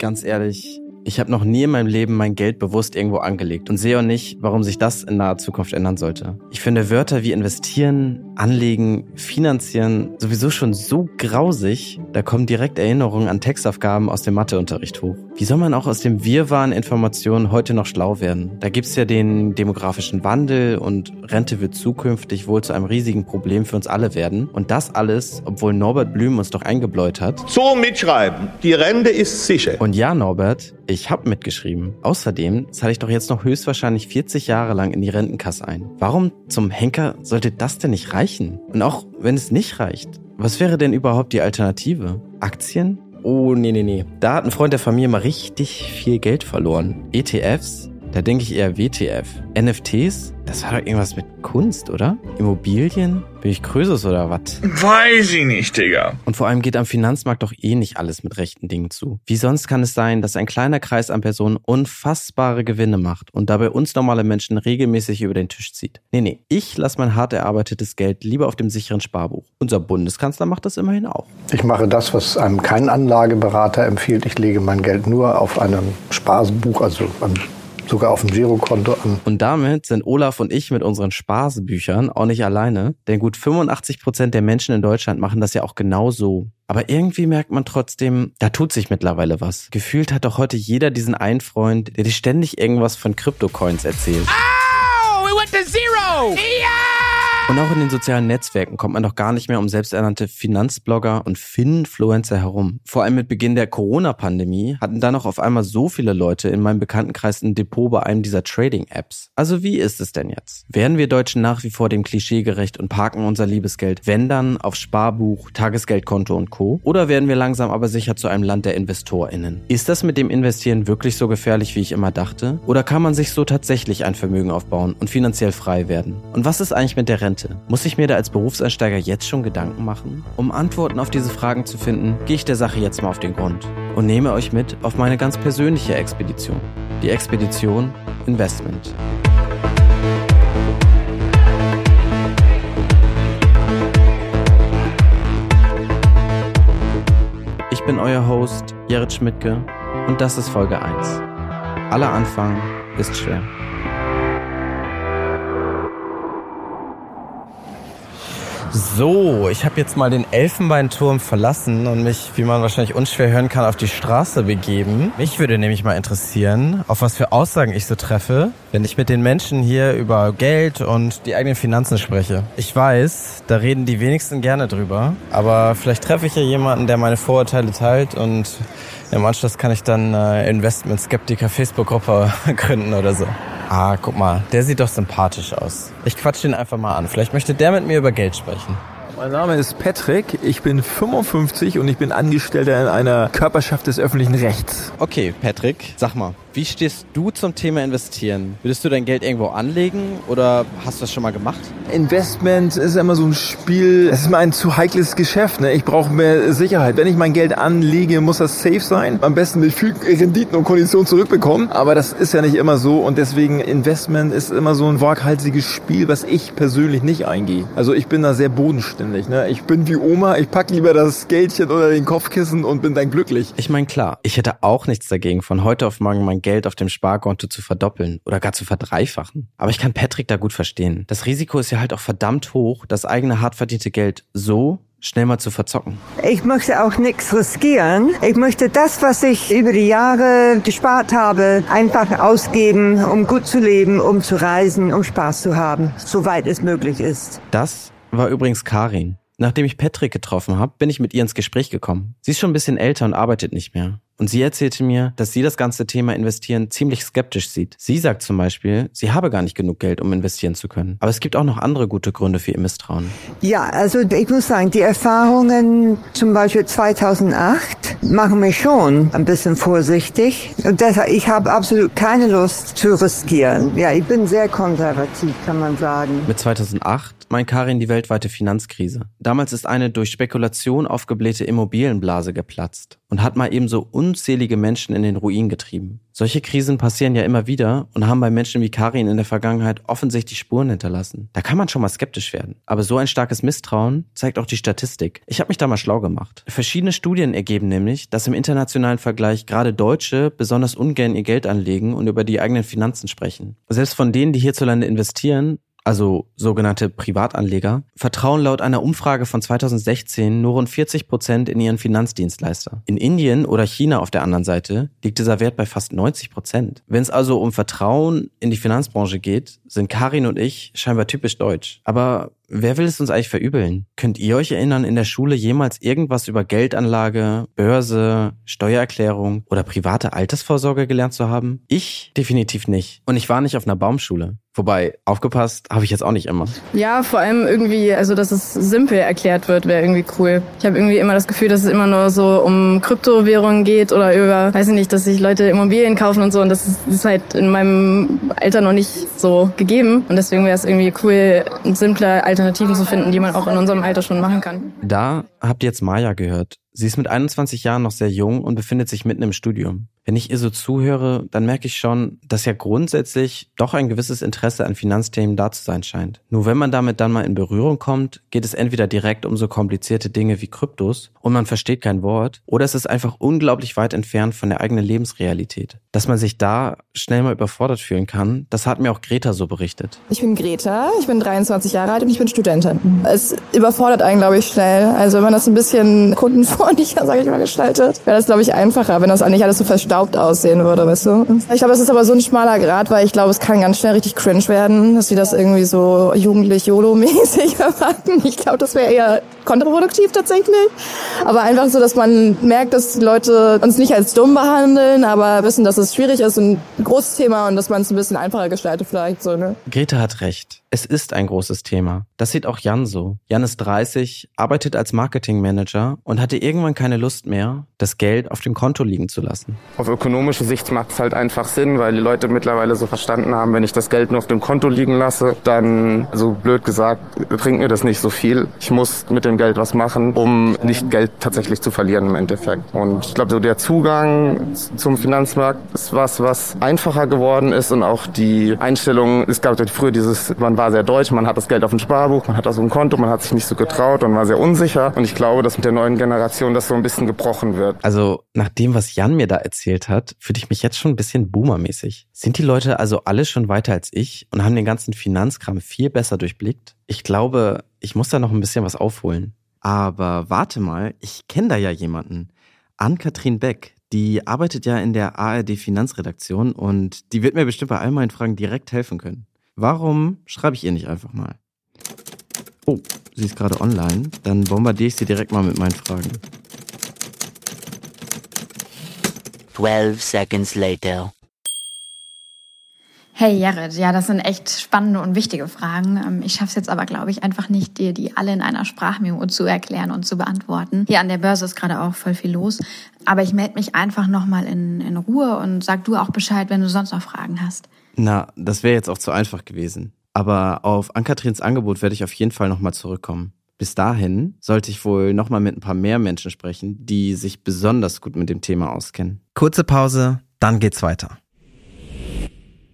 ganz ehrlich, ich habe noch nie in meinem Leben mein Geld bewusst irgendwo angelegt und sehe auch nicht, warum sich das in naher Zukunft ändern sollte. Ich finde Wörter wie investieren, anlegen, finanzieren sowieso schon so grausig, da kommen direkt Erinnerungen an Textaufgaben aus dem Matheunterricht hoch. Wie soll man auch aus dem Wirrwarr Informationen heute noch schlau werden? Da gibt's ja den demografischen Wandel und Rente wird zukünftig wohl zu einem riesigen Problem für uns alle werden. Und das alles, obwohl Norbert Blüm uns doch eingebläut hat. So mitschreiben, die Rente ist sicher. Und ja, Norbert, ich habe mitgeschrieben. Außerdem zahle ich doch jetzt noch höchstwahrscheinlich 40 Jahre lang in die Rentenkasse ein. Warum zum Henker sollte das denn nicht reichen? Und auch wenn es nicht reicht, was wäre denn überhaupt die Alternative? Aktien? Oh, nee, nee, nee. Da hat ein Freund der Familie mal richtig viel Geld verloren. ETFs? Da denke ich eher WTF. NFTs? Das war doch irgendwas mit Kunst, oder? Immobilien? Bin ich Krösus oder was? Weiß ich nicht, Digga. Und vor allem geht am Finanzmarkt doch eh nicht alles mit rechten Dingen zu. Wie sonst kann es sein, dass ein kleiner Kreis an Personen unfassbare Gewinne macht und dabei uns normale Menschen regelmäßig über den Tisch zieht? Nee, nee. Ich lasse mein hart erarbeitetes Geld lieber auf dem sicheren Sparbuch. Unser Bundeskanzler macht das immerhin auch. Ich mache das, was einem kein Anlageberater empfiehlt. Ich lege mein Geld nur auf einem Sparbuch, also am sogar auf dem Girokonto an. Und damit sind Olaf und ich mit unseren Spaßbüchern auch nicht alleine, denn gut 85 Prozent der Menschen in Deutschland machen das ja auch genau so. Aber irgendwie merkt man trotzdem, da tut sich mittlerweile was. Gefühlt hat doch heute jeder diesen einen Freund, der dir ständig irgendwas von Kryptocoins erzählt. Oh, we went to zero! Yeah! Und auch in den sozialen Netzwerken kommt man doch gar nicht mehr um selbsternannte Finanzblogger und Finfluencer herum. Vor allem mit Beginn der Corona-Pandemie hatten dann auch auf einmal so viele Leute in meinem Bekanntenkreis ein Depot bei einem dieser Trading-Apps. Also wie ist es denn jetzt? Werden wir Deutschen nach wie vor dem Klischee gerecht und parken unser Liebesgeld, wenn dann, auf Sparbuch, Tagesgeldkonto und Co.? Oder werden wir langsam aber sicher zu einem Land der InvestorInnen? Ist das mit dem Investieren wirklich so gefährlich, wie ich immer dachte? Oder kann man sich so tatsächlich ein Vermögen aufbauen und finanziell frei werden? Und was ist eigentlich mit der Rente? Rente? Muss ich mir da als Berufseinsteiger jetzt schon Gedanken machen? Um Antworten auf diese Fragen zu finden, gehe ich der Sache jetzt mal auf den Grund und nehme euch mit auf meine ganz persönliche Expedition. Die Expedition Investment. Ich bin euer Host, Jared Schmidtke, und das ist Folge 1. Aller Anfang ist schwer. So, ich habe jetzt mal den Elfenbeinturm verlassen und mich, wie man wahrscheinlich unschwer hören kann, auf die Straße begeben. Mich würde nämlich mal interessieren, auf was für Aussagen ich so treffe, wenn ich mit den Menschen hier über Geld und die eigenen Finanzen spreche. Ich weiß, da reden die wenigsten gerne drüber, aber vielleicht treffe ich ja jemanden, der meine Vorurteile teilt und im Anschluss kann ich dann äh, Investment Skeptiker Facebook-Gruppe gründen oder so. Ah, guck mal, der sieht doch sympathisch aus. Ich quatsch den einfach mal an. Vielleicht möchte der mit mir über Geld sprechen. Mein Name ist Patrick, ich bin 55 und ich bin Angestellter in einer Körperschaft des öffentlichen Rechts. Okay, Patrick, sag mal, wie stehst du zum Thema investieren? Würdest du dein Geld irgendwo anlegen oder hast du das schon mal gemacht? Investment ist immer so ein Spiel, es ist mir ein zu heikles Geschäft. Ne? Ich brauche mehr Sicherheit. Wenn ich mein Geld anlege, muss das safe sein. Am besten mit viel Renditen und Konditionen zurückbekommen. Aber das ist ja nicht immer so und deswegen Investment ist immer so ein waghalsiges Spiel, was ich persönlich nicht eingehe. Also ich bin da sehr bodenständig. Ne? Ich bin wie Oma, ich pack lieber das Geldchen unter den Kopfkissen und bin dann glücklich. Ich meine klar, ich hätte auch nichts dagegen, von heute auf morgen mein Geld auf dem Sparkonto zu verdoppeln oder gar zu verdreifachen. Aber ich kann Patrick da gut verstehen. Das Risiko ist ja halt auch verdammt hoch, das eigene hart verdiente Geld so schnell mal zu verzocken. Ich möchte auch nichts riskieren. Ich möchte das, was ich über die Jahre gespart habe, einfach ausgeben, um gut zu leben, um zu reisen, um Spaß zu haben, soweit es möglich ist. Das war übrigens Karin. Nachdem ich Patrick getroffen habe, bin ich mit ihr ins Gespräch gekommen. Sie ist schon ein bisschen älter und arbeitet nicht mehr. Und sie erzählte mir, dass sie das ganze Thema Investieren ziemlich skeptisch sieht. Sie sagt zum Beispiel, sie habe gar nicht genug Geld, um investieren zu können. Aber es gibt auch noch andere gute Gründe für ihr Misstrauen. Ja, also ich muss sagen, die Erfahrungen zum Beispiel 2008 machen mich schon ein bisschen vorsichtig. Und deshalb, ich habe absolut keine Lust zu riskieren. Ja, ich bin sehr konservativ, kann man sagen. Mit 2008 meint Karin die weltweite Finanzkrise. Damals ist eine durch Spekulation aufgeblähte Immobilienblase geplatzt und hat mal eben so unzählige Menschen in den Ruin getrieben. Solche Krisen passieren ja immer wieder und haben bei Menschen wie Karin in der Vergangenheit offensichtlich Spuren hinterlassen. Da kann man schon mal skeptisch werden. Aber so ein starkes Misstrauen zeigt auch die Statistik. Ich habe mich da mal schlau gemacht. Verschiedene Studien ergeben nämlich, dass im internationalen Vergleich gerade Deutsche besonders ungern ihr Geld anlegen und über die eigenen Finanzen sprechen. Selbst von denen, die hierzulande investieren, also sogenannte Privatanleger, vertrauen laut einer Umfrage von 2016 nur rund 40 Prozent in ihren Finanzdienstleister. In Indien oder China auf der anderen Seite liegt dieser Wert bei fast 90 Prozent. Wenn es also um Vertrauen in die Finanzbranche geht, sind Karin und ich scheinbar typisch deutsch. Aber Wer will es uns eigentlich verübeln? Könnt ihr euch erinnern, in der Schule jemals irgendwas über Geldanlage, Börse, Steuererklärung oder private Altersvorsorge gelernt zu haben? Ich definitiv nicht. Und ich war nicht auf einer Baumschule. Wobei, aufgepasst habe ich jetzt auch nicht immer. Ja, vor allem irgendwie, also dass es simpel erklärt wird, wäre irgendwie cool. Ich habe irgendwie immer das Gefühl, dass es immer nur so um Kryptowährungen geht oder über, weiß ich nicht, dass sich Leute Immobilien kaufen und so. Und das ist, ist halt in meinem Alter noch nicht so gegeben. Und deswegen wäre es irgendwie cool, ein simpler Alternativen zu finden, die man auch in unserem Alter schon machen kann. Da habt ihr jetzt Maya gehört. Sie ist mit 21 Jahren noch sehr jung und befindet sich mitten im Studium. Wenn ich ihr so zuhöre, dann merke ich schon, dass ja grundsätzlich doch ein gewisses Interesse an Finanzthemen da zu sein scheint. Nur wenn man damit dann mal in Berührung kommt, geht es entweder direkt um so komplizierte Dinge wie Kryptos und man versteht kein Wort, oder es ist einfach unglaublich weit entfernt von der eigenen Lebensrealität. Dass man sich da schnell mal überfordert fühlen kann, das hat mir auch Greta so berichtet. Ich bin Greta, ich bin 23 Jahre alt und ich bin Studentin. Es überfordert einen, glaube ich, schnell. Also wenn man das ein bisschen kundenfreundlicher, sage ich mal, gestaltet, wäre das, glaube ich, einfacher, wenn das nicht alles so verstaubt aussehen würde, weißt du? Ich glaube, es ist aber so ein schmaler Grad, weil ich glaube, es kann ganz schnell richtig cringe werden, dass sie das irgendwie so jugendlich YOLO-mäßig erwarten. Ich glaube, das wäre eher kontraproduktiv tatsächlich. Aber einfach so, dass man merkt, dass die Leute uns nicht als dumm behandeln, aber wissen, dass es schwierig ist und ein großes Thema und dass man es ein bisschen einfacher gestaltet vielleicht so, ne? Greta hat recht. Es ist ein großes Thema. Das sieht auch Jan so. Jan ist 30, arbeitet als Marketingmanager und hatte irgendwann keine Lust mehr, das Geld auf dem Konto liegen zu lassen. Auf ökonomische Sicht macht es halt einfach Sinn, weil die Leute mittlerweile so verstanden haben, wenn ich das Geld nur auf dem Konto liegen lasse, dann, so blöd gesagt, bringt mir das nicht so viel. Ich muss mit dem Geld was machen, um nicht Geld tatsächlich zu verlieren im Endeffekt. Und ich glaube, so der Zugang zum Finanzmarkt ist was, was einfacher geworden ist und auch die Einstellung, es gab früher dieses, man war sehr deutsch, man hat das Geld auf dem Sparbuch, man hat das auf dem Konto, man hat sich nicht so getraut und war sehr unsicher. Und ich glaube, dass mit der neuen Generation das so ein bisschen gebrochen wird. Also nach dem, was Jan mir da erzählt hat, fühle ich mich jetzt schon ein bisschen boomermäßig. Sind die Leute also alle schon weiter als ich und haben den ganzen Finanzkram viel besser durchblickt? Ich glaube, ich muss da noch ein bisschen was aufholen. Aber warte mal, ich kenne da ja jemanden. Ann-Kathrin Beck, die arbeitet ja in der ARD Finanzredaktion und die wird mir bestimmt bei all meinen Fragen direkt helfen können. Warum schreibe ich ihr nicht einfach mal? Oh, sie ist gerade online. Dann bombardiere ich sie direkt mal mit meinen Fragen. 12 seconds later. Hey Jared, ja, das sind echt spannende und wichtige Fragen. Ähm, ich schaffe es jetzt aber, glaube ich, einfach nicht, dir die alle in einer Sprachmemo zu erklären und zu beantworten. Hier an der Börse ist gerade auch voll viel los. Aber ich melde mich einfach nochmal in, in Ruhe und sag du auch Bescheid, wenn du sonst noch Fragen hast. Na, das wäre jetzt auch zu einfach gewesen. Aber auf Ankatrins Angebot werde ich auf jeden Fall nochmal zurückkommen. Bis dahin sollte ich wohl nochmal mit ein paar mehr Menschen sprechen, die sich besonders gut mit dem Thema auskennen. Kurze Pause, dann geht's weiter.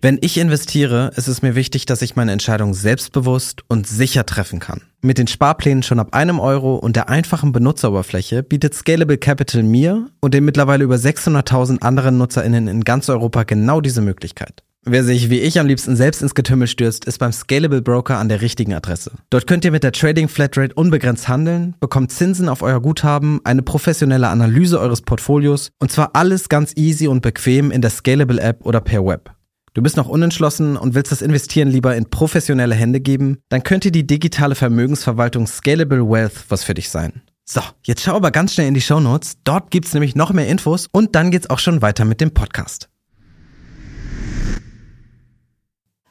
Wenn ich investiere, ist es mir wichtig, dass ich meine Entscheidung selbstbewusst und sicher treffen kann. Mit den Sparplänen schon ab einem Euro und der einfachen Benutzeroberfläche bietet Scalable Capital mir und den mittlerweile über 600.000 anderen NutzerInnen in ganz Europa genau diese Möglichkeit. Wer sich wie ich am liebsten selbst ins Getümmel stürzt, ist beim Scalable Broker an der richtigen Adresse. Dort könnt ihr mit der Trading Flatrate unbegrenzt handeln, bekommt Zinsen auf euer Guthaben, eine professionelle Analyse eures Portfolios und zwar alles ganz easy und bequem in der Scalable App oder per Web. Du bist noch unentschlossen und willst das Investieren lieber in professionelle Hände geben? Dann könnte die digitale Vermögensverwaltung Scalable Wealth was für dich sein. So, jetzt schau aber ganz schnell in die Show Notes. Dort gibt's nämlich noch mehr Infos und dann geht's auch schon weiter mit dem Podcast.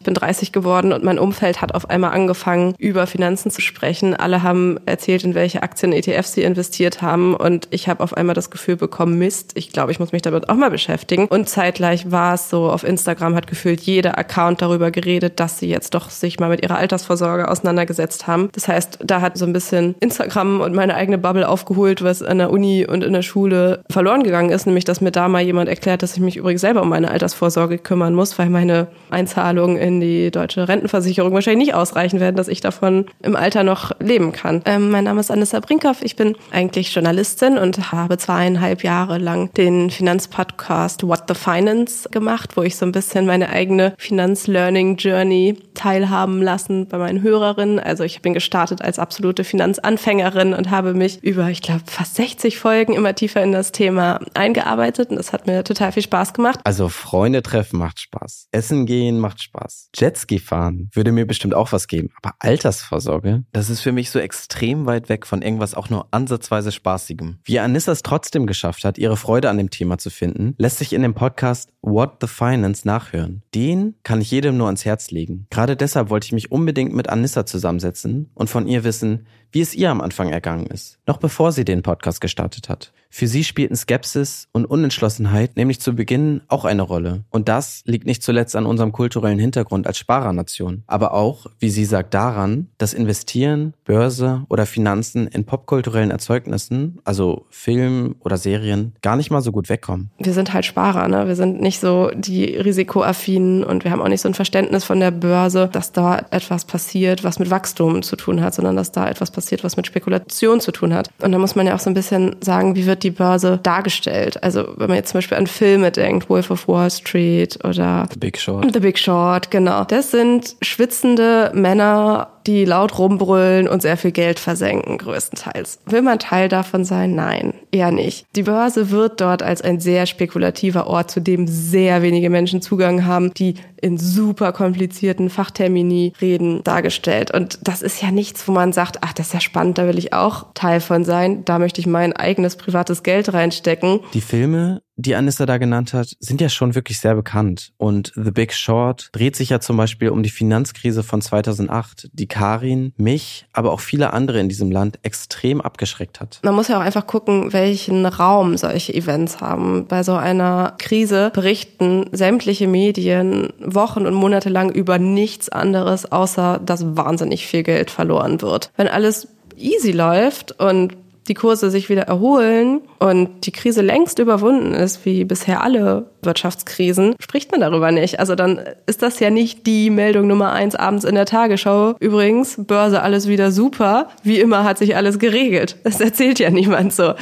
Bin 30 geworden und mein Umfeld hat auf einmal angefangen, über Finanzen zu sprechen. Alle haben erzählt, in welche Aktien, ETFs sie investiert haben und ich habe auf einmal das Gefühl bekommen, Mist, ich glaube, ich muss mich damit auch mal beschäftigen. Und zeitgleich war es so, auf Instagram hat gefühlt jeder Account darüber geredet, dass sie jetzt doch sich mal mit ihrer Altersvorsorge auseinandergesetzt haben. Das heißt, da hat so ein bisschen Instagram und meine eigene Bubble aufgeholt, was an der Uni und in der Schule verloren gegangen ist, nämlich dass mir da mal jemand erklärt, dass ich mich übrigens selber um meine Altersvorsorge kümmern muss, weil meine Einzahlungen in die deutsche Rentenversicherung wahrscheinlich nicht ausreichen werden, dass ich davon im Alter noch leben kann. Ähm, mein Name ist Anissa Brinkhoff. Ich bin eigentlich Journalistin und habe zweieinhalb Jahre lang den Finanzpodcast What the Finance gemacht, wo ich so ein bisschen meine eigene Finanzlearning Journey teilhaben lassen bei meinen Hörerinnen. Also ich bin gestartet als absolute Finanzanfängerin und habe mich über, ich glaube, fast 60 Folgen immer tiefer in das Thema eingearbeitet und das hat mir total viel Spaß gemacht. Also Freunde treffen macht Spaß. Essen gehen macht Spaß. Jetski fahren würde mir bestimmt auch was geben. Aber Altersvorsorge, das ist für mich so extrem weit weg von irgendwas auch nur ansatzweise Spaßigem. Wie Anissa es trotzdem geschafft hat, ihre Freude an dem Thema zu finden, lässt sich in dem Podcast What the Finance nachhören. Den kann ich jedem nur ans Herz legen. Gerade deshalb wollte ich mich unbedingt mit Anissa zusammensetzen und von ihr wissen, wie es ihr am Anfang ergangen ist, noch bevor sie den Podcast gestartet hat. Für sie spielten Skepsis und Unentschlossenheit nämlich zu Beginn auch eine Rolle. Und das liegt nicht zuletzt an unserem kulturellen Hintergrund als Sparernation, aber auch, wie sie sagt, daran, dass Investieren, Börse oder Finanzen in popkulturellen Erzeugnissen, also Film oder Serien, gar nicht mal so gut wegkommen. Wir sind halt Sparer, ne? Wir sind nicht so die risikoaffinen und wir haben auch nicht so ein Verständnis von der Börse, dass da etwas passiert, was mit Wachstum zu tun hat, sondern dass da etwas passiert, was mit Spekulation zu tun hat. Und da muss man ja auch so ein bisschen sagen, wie wird die Börse dargestellt? Also wenn man jetzt zum Beispiel an Filme denkt, Wolf of Wall Street oder The Big Short. The Big Short, genau. Das sind schwitzende Männer die laut rumbrüllen und sehr viel Geld versenken, größtenteils. Will man Teil davon sein? Nein, eher nicht. Die Börse wird dort als ein sehr spekulativer Ort, zu dem sehr wenige Menschen Zugang haben, die in super komplizierten Fachtermini reden, dargestellt. Und das ist ja nichts, wo man sagt, ach, das ist ja spannend, da will ich auch Teil von sein, da möchte ich mein eigenes privates Geld reinstecken. Die Filme die Anissa da genannt hat, sind ja schon wirklich sehr bekannt. Und The Big Short dreht sich ja zum Beispiel um die Finanzkrise von 2008, die Karin, mich, aber auch viele andere in diesem Land extrem abgeschreckt hat. Man muss ja auch einfach gucken, welchen Raum solche Events haben. Bei so einer Krise berichten sämtliche Medien Wochen und Monate lang über nichts anderes, außer dass wahnsinnig viel Geld verloren wird. Wenn alles easy läuft und die Kurse sich wieder erholen und die Krise längst überwunden ist, wie bisher alle Wirtschaftskrisen, spricht man darüber nicht. Also dann ist das ja nicht die Meldung Nummer eins abends in der Tagesschau. Übrigens, Börse alles wieder super. Wie immer hat sich alles geregelt. Das erzählt ja niemand so.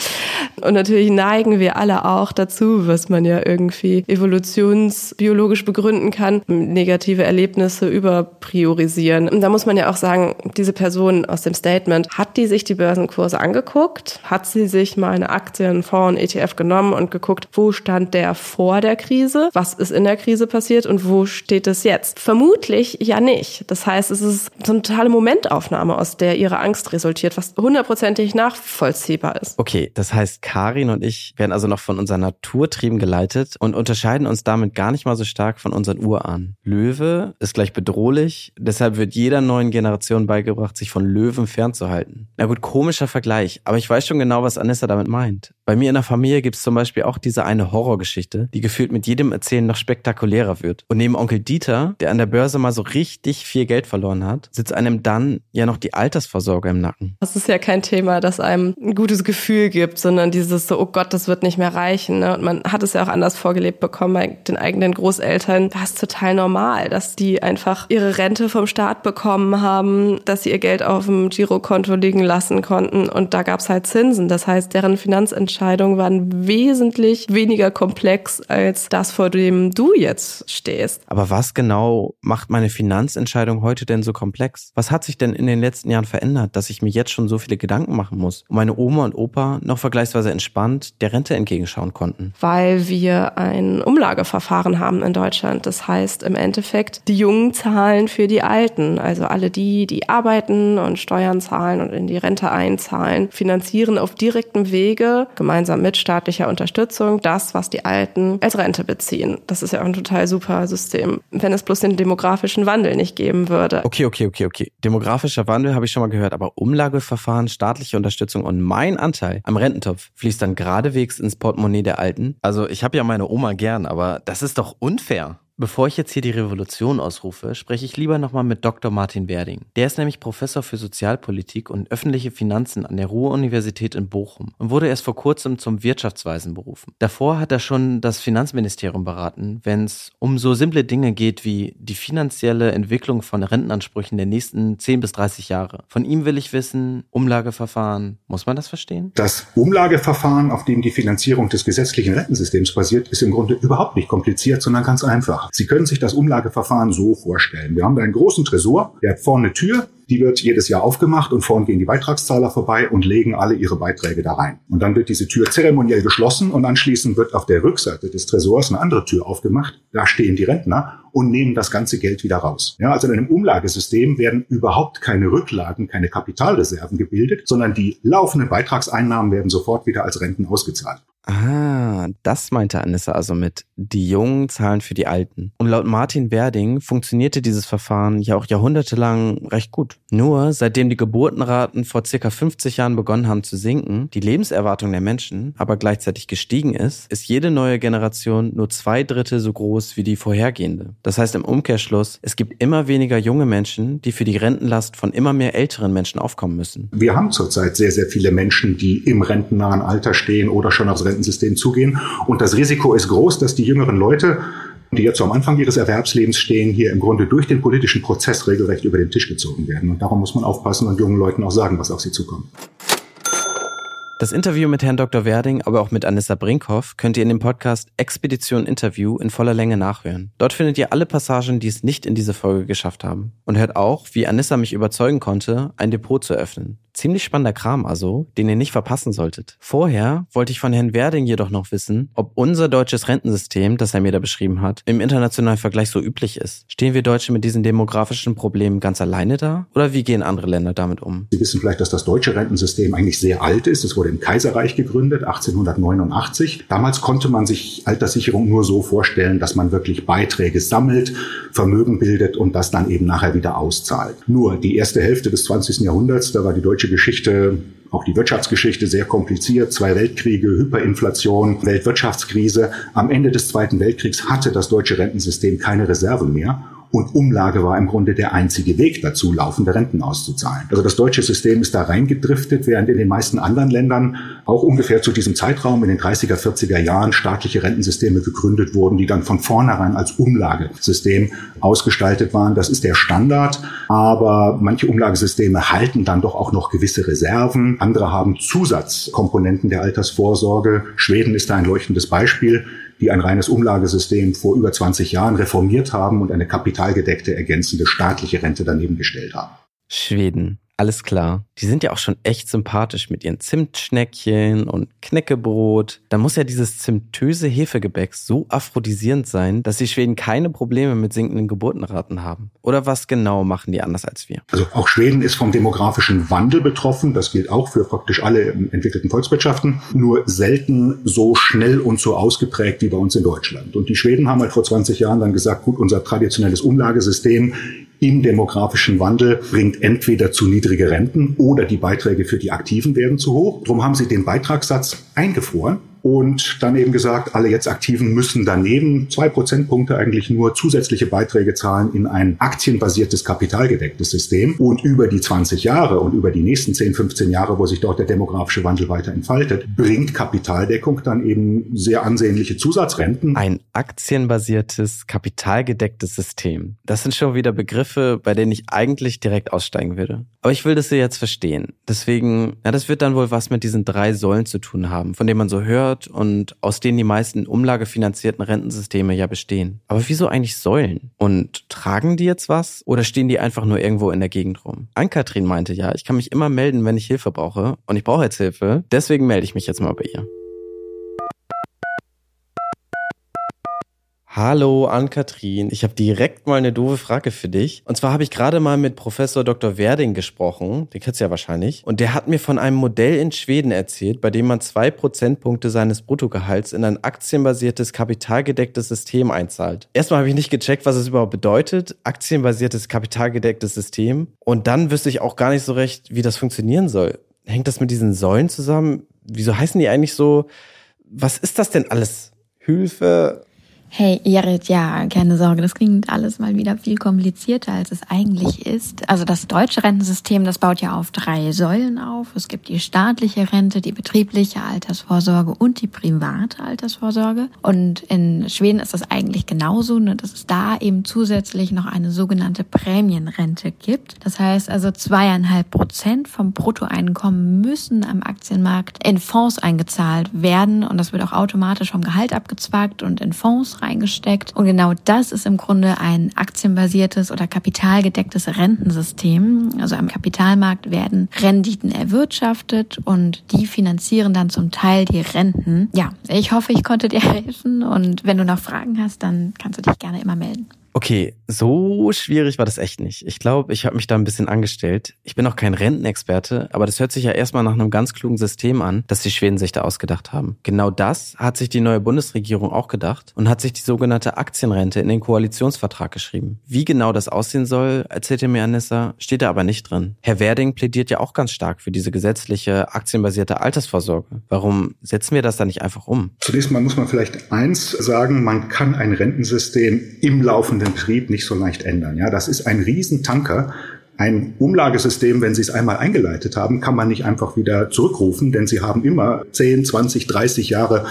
Und natürlich neigen wir alle auch dazu, was man ja irgendwie evolutionsbiologisch begründen kann, negative Erlebnisse überpriorisieren. Und da muss man ja auch sagen, diese Person aus dem Statement, hat die sich die Börsenkurse angeguckt? Hat sie sich mal eine Aktie, einen Fonds, ETF genommen und geguckt, wo stand der vor der Krise? Was ist in der Krise passiert und wo steht es jetzt? Vermutlich ja nicht. Das heißt, es ist so eine totale Momentaufnahme, aus der ihre Angst resultiert, was hundertprozentig nachvollziehbar ist. Okay, das heißt, Karin und ich werden also noch von unseren Naturtrieben geleitet und unterscheiden uns damit gar nicht mal so stark von unseren Urahnen. Löwe ist gleich bedrohlich, deshalb wird jeder neuen Generation beigebracht, sich von Löwen fernzuhalten. Na gut, komischer Vergleich, aber ich weiß schon genau, was Anissa damit meint. Bei mir in der Familie gibt es zum Beispiel auch diese eine Horrorgeschichte, die gefühlt mit jedem Erzählen noch spektakulärer wird. Und neben Onkel Dieter, der an der Börse mal so richtig viel Geld verloren hat, sitzt einem dann ja noch die Altersvorsorge im Nacken. Das ist ja kein Thema, das einem ein gutes Gefühl gibt, sondern dieses so, oh Gott, das wird nicht mehr reichen. Ne? Und man hat es ja auch anders vorgelebt bekommen bei den eigenen Großeltern. War es total normal, dass die einfach ihre Rente vom Staat bekommen haben, dass sie ihr Geld auf dem Girokonto liegen lassen konnten. Und da gab es halt Zinsen. Das heißt, deren Finanzentscheidungen Entscheidungen waren wesentlich weniger komplex als das, vor dem du jetzt stehst. Aber was genau macht meine Finanzentscheidung heute denn so komplex? Was hat sich denn in den letzten Jahren verändert, dass ich mir jetzt schon so viele Gedanken machen muss und meine Oma und Opa noch vergleichsweise entspannt der Rente entgegenschauen konnten? Weil wir ein Umlageverfahren haben in Deutschland. Das heißt im Endeffekt, die Jungen zahlen für die Alten. Also alle die, die arbeiten und Steuern zahlen und in die Rente einzahlen, finanzieren finanzieren auf direktem Wege, gemeinsam mit staatlicher Unterstützung, das, was die Alten als Rente beziehen. Das ist ja auch ein total super System. Wenn es bloß den demografischen Wandel nicht geben würde. Okay, okay, okay, okay. Demografischer Wandel habe ich schon mal gehört, aber Umlageverfahren, staatliche Unterstützung und mein Anteil am Rententopf fließt dann geradewegs ins Portemonnaie der Alten. Also ich habe ja meine Oma gern, aber das ist doch unfair. Bevor ich jetzt hier die Revolution ausrufe, spreche ich lieber nochmal mit Dr. Martin Werding. Der ist nämlich Professor für Sozialpolitik und öffentliche Finanzen an der Ruhr-Universität in Bochum und wurde erst vor kurzem zum Wirtschaftsweisen berufen. Davor hat er schon das Finanzministerium beraten, wenn es um so simple Dinge geht wie die finanzielle Entwicklung von Rentenansprüchen der nächsten 10 bis 30 Jahre. Von ihm will ich wissen, Umlageverfahren, muss man das verstehen? Das Umlageverfahren, auf dem die Finanzierung des gesetzlichen Rentensystems basiert, ist im Grunde überhaupt nicht kompliziert, sondern ganz einfach. Sie können sich das Umlageverfahren so vorstellen. Wir haben da einen großen Tresor, der hat vorne eine Tür, die wird jedes Jahr aufgemacht und vorne gehen die Beitragszahler vorbei und legen alle ihre Beiträge da rein. Und dann wird diese Tür zeremoniell geschlossen und anschließend wird auf der Rückseite des Tresors eine andere Tür aufgemacht. Da stehen die Rentner und nehmen das ganze Geld wieder raus. Ja, also in einem Umlagesystem werden überhaupt keine Rücklagen, keine Kapitalreserven gebildet, sondern die laufenden Beitragseinnahmen werden sofort wieder als Renten ausgezahlt. Ah, das meinte Anissa also mit die Jungen zahlen für die Alten. Und laut Martin Werding funktionierte dieses Verfahren ja auch jahrhundertelang recht gut. Nur seitdem die Geburtenraten vor circa 50 Jahren begonnen haben zu sinken, die Lebenserwartung der Menschen aber gleichzeitig gestiegen ist, ist jede neue Generation nur zwei Drittel so groß wie die vorhergehende. Das heißt im Umkehrschluss, es gibt immer weniger junge Menschen, die für die Rentenlast von immer mehr älteren Menschen aufkommen müssen. Wir haben zurzeit sehr, sehr viele Menschen, die im rentennahen Alter stehen oder schon aufs Rentensystem zugehen. Und das Risiko ist groß, dass die jüngeren Leute die jetzt so am Anfang ihres Erwerbslebens stehen, hier im Grunde durch den politischen Prozess regelrecht über den Tisch gezogen werden. Und darum muss man aufpassen und jungen Leuten auch sagen, was auf sie zukommt. Das Interview mit Herrn Dr. Werding, aber auch mit Anissa Brinkhoff könnt ihr in dem Podcast Expedition Interview in voller Länge nachhören. Dort findet ihr alle Passagen, die es nicht in diese Folge geschafft haben. Und hört auch, wie Anissa mich überzeugen konnte, ein Depot zu öffnen. Ziemlich spannender Kram also, den ihr nicht verpassen solltet. Vorher wollte ich von Herrn Werding jedoch noch wissen, ob unser deutsches Rentensystem, das er mir da beschrieben hat, im internationalen Vergleich so üblich ist. Stehen wir Deutsche mit diesen demografischen Problemen ganz alleine da? Oder wie gehen andere Länder damit um? Sie wissen vielleicht, dass das deutsche Rentensystem eigentlich sehr alt ist. Es wurde im Kaiserreich gegründet, 1889. Damals konnte man sich Alterssicherung nur so vorstellen, dass man wirklich Beiträge sammelt, Vermögen bildet und das dann eben nachher wieder auszahlt. Nur die erste Hälfte des 20. Jahrhunderts, da war die deutsche Geschichte auch die Wirtschaftsgeschichte sehr kompliziert. Zwei Weltkriege, Hyperinflation, Weltwirtschaftskrise. Am Ende des Zweiten Weltkriegs hatte das deutsche Rentensystem keine Reserven mehr. Und Umlage war im Grunde der einzige Weg dazu, laufende Renten auszuzahlen. Also das deutsche System ist da reingedriftet, während in den meisten anderen Ländern auch ungefähr zu diesem Zeitraum in den 30er, 40er Jahren staatliche Rentensysteme gegründet wurden, die dann von vornherein als Umlagesystem ausgestaltet waren. Das ist der Standard, aber manche Umlagesysteme halten dann doch auch noch gewisse Reserven. Andere haben Zusatzkomponenten der Altersvorsorge. Schweden ist da ein leuchtendes Beispiel die ein reines Umlagesystem vor über 20 Jahren reformiert haben und eine kapitalgedeckte ergänzende staatliche Rente daneben gestellt haben. Schweden. Alles klar. Die sind ja auch schon echt sympathisch mit ihren Zimtschneckchen und Knäckebrot. Da muss ja dieses zimtöse Hefegebäck so aphrodisierend sein, dass die Schweden keine Probleme mit sinkenden Geburtenraten haben. Oder was genau machen die anders als wir? Also auch Schweden ist vom demografischen Wandel betroffen. Das gilt auch für praktisch alle entwickelten Volkswirtschaften. Nur selten so schnell und so ausgeprägt wie bei uns in Deutschland. Und die Schweden haben halt vor 20 Jahren dann gesagt, gut, unser traditionelles Umlagesystem im demografischen Wandel bringt entweder zu niedrige Renten oder die Beiträge für die Aktiven werden zu hoch. Darum haben sie den Beitragssatz eingefroren und dann eben gesagt, alle jetzt Aktiven müssen daneben zwei Prozentpunkte eigentlich nur zusätzliche Beiträge zahlen in ein aktienbasiertes, kapitalgedecktes System. Und über die 20 Jahre und über die nächsten 10, 15 Jahre, wo sich dort der demografische Wandel weiter entfaltet, bringt Kapitaldeckung dann eben sehr ansehnliche Zusatzrenten. Ein aktienbasiertes, kapitalgedecktes System. Das sind schon wieder Begriffe, bei denen ich eigentlich direkt aussteigen würde. Aber ich will das jetzt verstehen. Deswegen, ja, das wird dann wohl was mit diesen drei Säulen zu tun haben, von denen man so hört, wird und aus denen die meisten umlagefinanzierten Rentensysteme ja bestehen. Aber wieso eigentlich Säulen? Und tragen die jetzt was oder stehen die einfach nur irgendwo in der Gegend rum? Ann-Kathrin meinte ja, ich kann mich immer melden, wenn ich Hilfe brauche und ich brauche jetzt Hilfe. Deswegen melde ich mich jetzt mal bei ihr. Hallo Ann-Kathrin, ich habe direkt mal eine doofe Frage für dich. Und zwar habe ich gerade mal mit Professor Dr. Werding gesprochen, den kennst du ja wahrscheinlich, und der hat mir von einem Modell in Schweden erzählt, bei dem man zwei Prozentpunkte seines Bruttogehalts in ein aktienbasiertes, kapitalgedecktes System einzahlt. Erstmal habe ich nicht gecheckt, was es überhaupt bedeutet, aktienbasiertes, kapitalgedecktes System. Und dann wüsste ich auch gar nicht so recht, wie das funktionieren soll. Hängt das mit diesen Säulen zusammen? Wieso heißen die eigentlich so? Was ist das denn alles? Hilfe, Hey, Jared, ja, keine Sorge, das klingt alles mal wieder viel komplizierter, als es eigentlich ist. Also das deutsche Rentensystem, das baut ja auf drei Säulen auf. Es gibt die staatliche Rente, die betriebliche Altersvorsorge und die private Altersvorsorge. Und in Schweden ist das eigentlich genauso, nur dass es da eben zusätzlich noch eine sogenannte Prämienrente gibt. Das heißt also zweieinhalb Prozent vom Bruttoeinkommen müssen am Aktienmarkt in Fonds eingezahlt werden und das wird auch automatisch vom Gehalt abgezwackt und in Fonds reingesteckt. Und genau das ist im Grunde ein aktienbasiertes oder kapitalgedecktes Rentensystem. Also am Kapitalmarkt werden Renditen erwirtschaftet und die finanzieren dann zum Teil die Renten. Ja, ich hoffe, ich konnte dir helfen und wenn du noch Fragen hast, dann kannst du dich gerne immer melden. Okay, so schwierig war das echt nicht. Ich glaube, ich habe mich da ein bisschen angestellt. Ich bin auch kein Rentenexperte, aber das hört sich ja erstmal nach einem ganz klugen System an, das die Schweden sich da ausgedacht haben. Genau das hat sich die neue Bundesregierung auch gedacht und hat sich die sogenannte Aktienrente in den Koalitionsvertrag geschrieben. Wie genau das aussehen soll, erzählte mir Anissa, steht da aber nicht drin. Herr Werding plädiert ja auch ganz stark für diese gesetzliche aktienbasierte Altersvorsorge. Warum setzen wir das da nicht einfach um? Zunächst mal muss man vielleicht eins sagen, man kann ein Rentensystem im laufenden Betrieb nicht so leicht ändern. Ja, das ist ein Riesentanker. Ein Umlagesystem, wenn Sie es einmal eingeleitet haben, kann man nicht einfach wieder zurückrufen, denn Sie haben immer 10, 20, 30 Jahre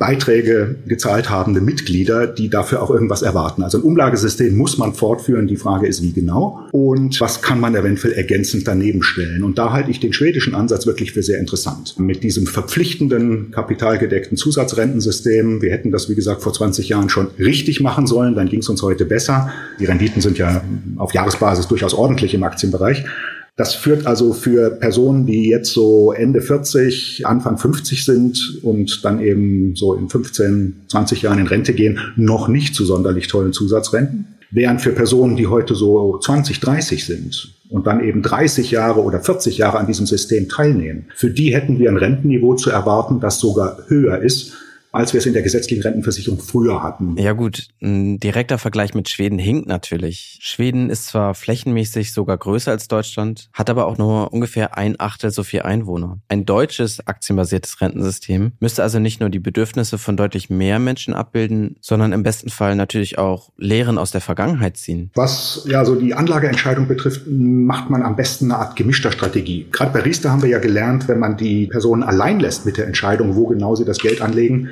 Beiträge gezahlt habende Mitglieder, die dafür auch irgendwas erwarten. Also ein Umlagesystem muss man fortführen. Die Frage ist, wie genau und was kann man eventuell ergänzend daneben stellen. Und da halte ich den schwedischen Ansatz wirklich für sehr interessant. Mit diesem verpflichtenden, kapitalgedeckten Zusatzrentensystem. Wir hätten das, wie gesagt, vor 20 Jahren schon richtig machen sollen. Dann ging es uns heute besser. Die Renditen sind ja auf Jahresbasis durchaus ordentlich im Aktienbereich. Das führt also für Personen, die jetzt so Ende 40, Anfang 50 sind und dann eben so in 15, 20 Jahren in Rente gehen, noch nicht zu sonderlich tollen Zusatzrenten. Während für Personen, die heute so 20, 30 sind und dann eben 30 Jahre oder 40 Jahre an diesem System teilnehmen, für die hätten wir ein Rentenniveau zu erwarten, das sogar höher ist als wir es in der gesetzlichen Rentenversicherung früher hatten. Ja gut, ein direkter Vergleich mit Schweden hinkt natürlich. Schweden ist zwar flächenmäßig sogar größer als Deutschland, hat aber auch nur ungefähr ein Achtel so viel Einwohner. Ein deutsches aktienbasiertes Rentensystem müsste also nicht nur die Bedürfnisse von deutlich mehr Menschen abbilden, sondern im besten Fall natürlich auch Lehren aus der Vergangenheit ziehen. Was ja so die Anlageentscheidung betrifft, macht man am besten eine Art gemischter Strategie. Gerade bei Riester haben wir ja gelernt, wenn man die Personen allein lässt mit der Entscheidung, wo genau sie das Geld anlegen,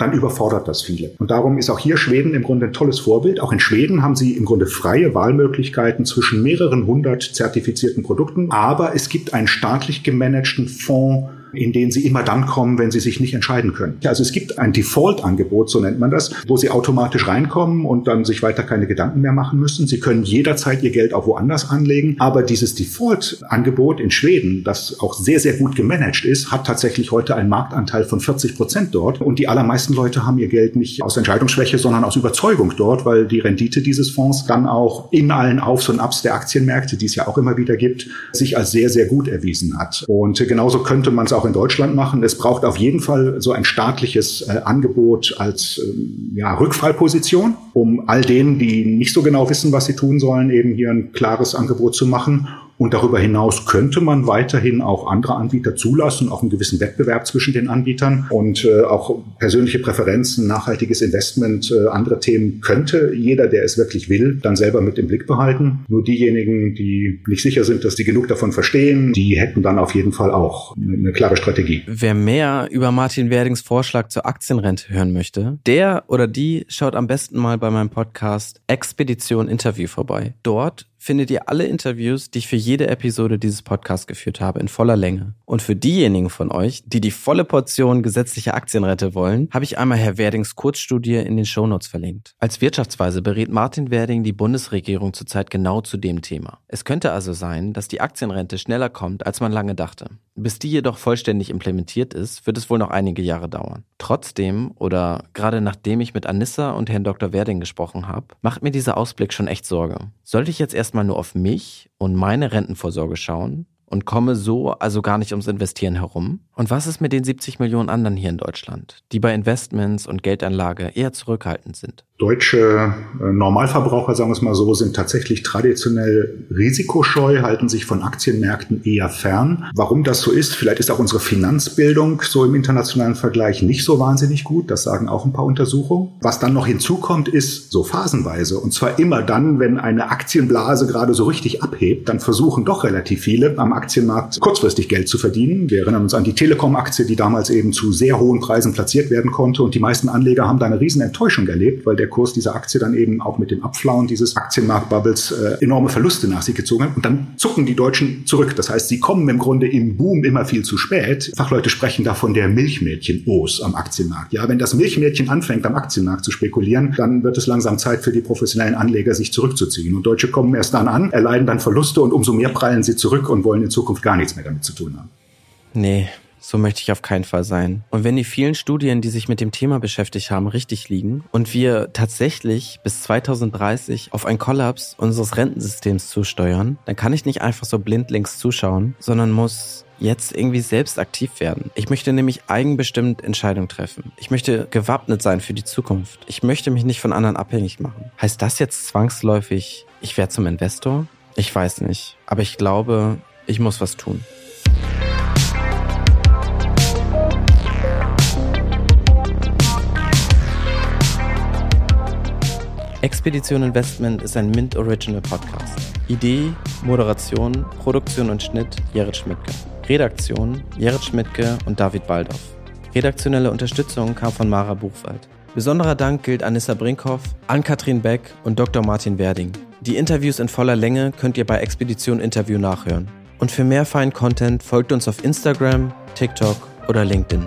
dann überfordert das viele. Und darum ist auch hier Schweden im Grunde ein tolles Vorbild. Auch in Schweden haben sie im Grunde freie Wahlmöglichkeiten zwischen mehreren hundert zertifizierten Produkten, aber es gibt einen staatlich gemanagten Fonds, in denen sie immer dann kommen, wenn sie sich nicht entscheiden können. Also es gibt ein Default-Angebot, so nennt man das, wo sie automatisch reinkommen und dann sich weiter keine Gedanken mehr machen müssen. Sie können jederzeit ihr Geld auch woanders anlegen, aber dieses Default-Angebot in Schweden, das auch sehr, sehr gut gemanagt ist, hat tatsächlich heute einen Marktanteil von 40 Prozent dort und die allermeisten Leute haben ihr Geld nicht aus Entscheidungsschwäche, sondern aus Überzeugung dort, weil die Rendite dieses Fonds dann auch in allen Aufs und Abs der Aktienmärkte, die es ja auch immer wieder gibt, sich als sehr, sehr gut erwiesen hat. Und genauso könnte man es auch in Deutschland machen. Es braucht auf jeden Fall so ein staatliches äh, Angebot als äh, ja, Rückfallposition, um all denen, die nicht so genau wissen, was sie tun sollen, eben hier ein klares Angebot zu machen und darüber hinaus könnte man weiterhin auch andere Anbieter zulassen, auch einen gewissen Wettbewerb zwischen den Anbietern und äh, auch persönliche Präferenzen, nachhaltiges Investment, äh, andere Themen könnte jeder, der es wirklich will, dann selber mit im Blick behalten. Nur diejenigen, die nicht sicher sind, dass sie genug davon verstehen, die hätten dann auf jeden Fall auch eine, eine klare Strategie. Wer mehr über Martin Werdings Vorschlag zur Aktienrente hören möchte, der oder die schaut am besten mal bei meinem Podcast Expedition Interview vorbei. Dort findet ihr alle Interviews, die ich für jede Episode dieses Podcasts geführt habe, in voller Länge. Und für diejenigen von euch, die die volle Portion gesetzliche Aktienrente wollen, habe ich einmal Herr Werdings Kurzstudie in den Shownotes verlinkt. Als Wirtschaftsweise berät Martin Werding die Bundesregierung zurzeit genau zu dem Thema. Es könnte also sein, dass die Aktienrente schneller kommt, als man lange dachte. Bis die jedoch vollständig implementiert ist, wird es wohl noch einige Jahre dauern. Trotzdem, oder gerade nachdem ich mit Anissa und Herrn Dr. Werding gesprochen habe, macht mir dieser Ausblick schon echt Sorge. Sollte ich jetzt erstmal nur auf mich und meine Rentenvorsorge schauen und komme so also gar nicht ums Investieren herum? Und was ist mit den 70 Millionen anderen hier in Deutschland, die bei Investments und Geldanlage eher zurückhaltend sind? Deutsche äh, Normalverbraucher, sagen wir es mal so, sind tatsächlich traditionell risikoscheu, halten sich von Aktienmärkten eher fern. Warum das so ist, vielleicht ist auch unsere Finanzbildung so im internationalen Vergleich nicht so wahnsinnig gut. Das sagen auch ein paar Untersuchungen. Was dann noch hinzukommt, ist so phasenweise. Und zwar immer dann, wenn eine Aktienblase gerade so richtig abhebt, dann versuchen doch relativ viele am Aktienmarkt kurzfristig Geld zu verdienen. Wir erinnern uns an die Telekom-Aktie, die damals eben zu sehr hohen Preisen platziert werden konnte. Und die meisten Anleger haben da eine riesen Enttäuschung erlebt, weil der Kurs dieser Aktie dann eben auch mit dem Abflauen dieses Aktienmarktbubbles äh, enorme Verluste nach sich gezogen hat. Und dann zucken die Deutschen zurück. Das heißt, sie kommen im Grunde im Boom immer viel zu spät. Fachleute sprechen da von der Milchmädchen-Os am Aktienmarkt. Ja, wenn das Milchmädchen anfängt, am Aktienmarkt zu spekulieren, dann wird es langsam Zeit für die professionellen Anleger, sich zurückzuziehen. Und Deutsche kommen erst dann an, erleiden dann Verluste und umso mehr prallen sie zurück und wollen in Zukunft gar nichts mehr damit zu tun haben. Nee, so möchte ich auf keinen Fall sein. Und wenn die vielen Studien, die sich mit dem Thema beschäftigt haben, richtig liegen und wir tatsächlich bis 2030 auf einen Kollaps unseres Rentensystems zusteuern, dann kann ich nicht einfach so blindlings zuschauen, sondern muss jetzt irgendwie selbst aktiv werden. Ich möchte nämlich eigenbestimmt Entscheidungen treffen. Ich möchte gewappnet sein für die Zukunft. Ich möchte mich nicht von anderen abhängig machen. Heißt das jetzt zwangsläufig, ich werde zum Investor? Ich weiß nicht. Aber ich glaube, ich muss was tun. Expedition Investment ist ein Mint Original Podcast. Idee, Moderation, Produktion und Schnitt Jerit Schmidtke. Redaktion Jerit Schmidtke und David Baldorf. Redaktionelle Unterstützung kam von Mara Buchwald. Besonderer Dank gilt Anissa Brinkhoff, Ann-Kathrin Beck und Dr. Martin Werding. Die Interviews in voller Länge könnt ihr bei Expedition Interview nachhören. Und für mehr feinen Content folgt uns auf Instagram, TikTok oder LinkedIn.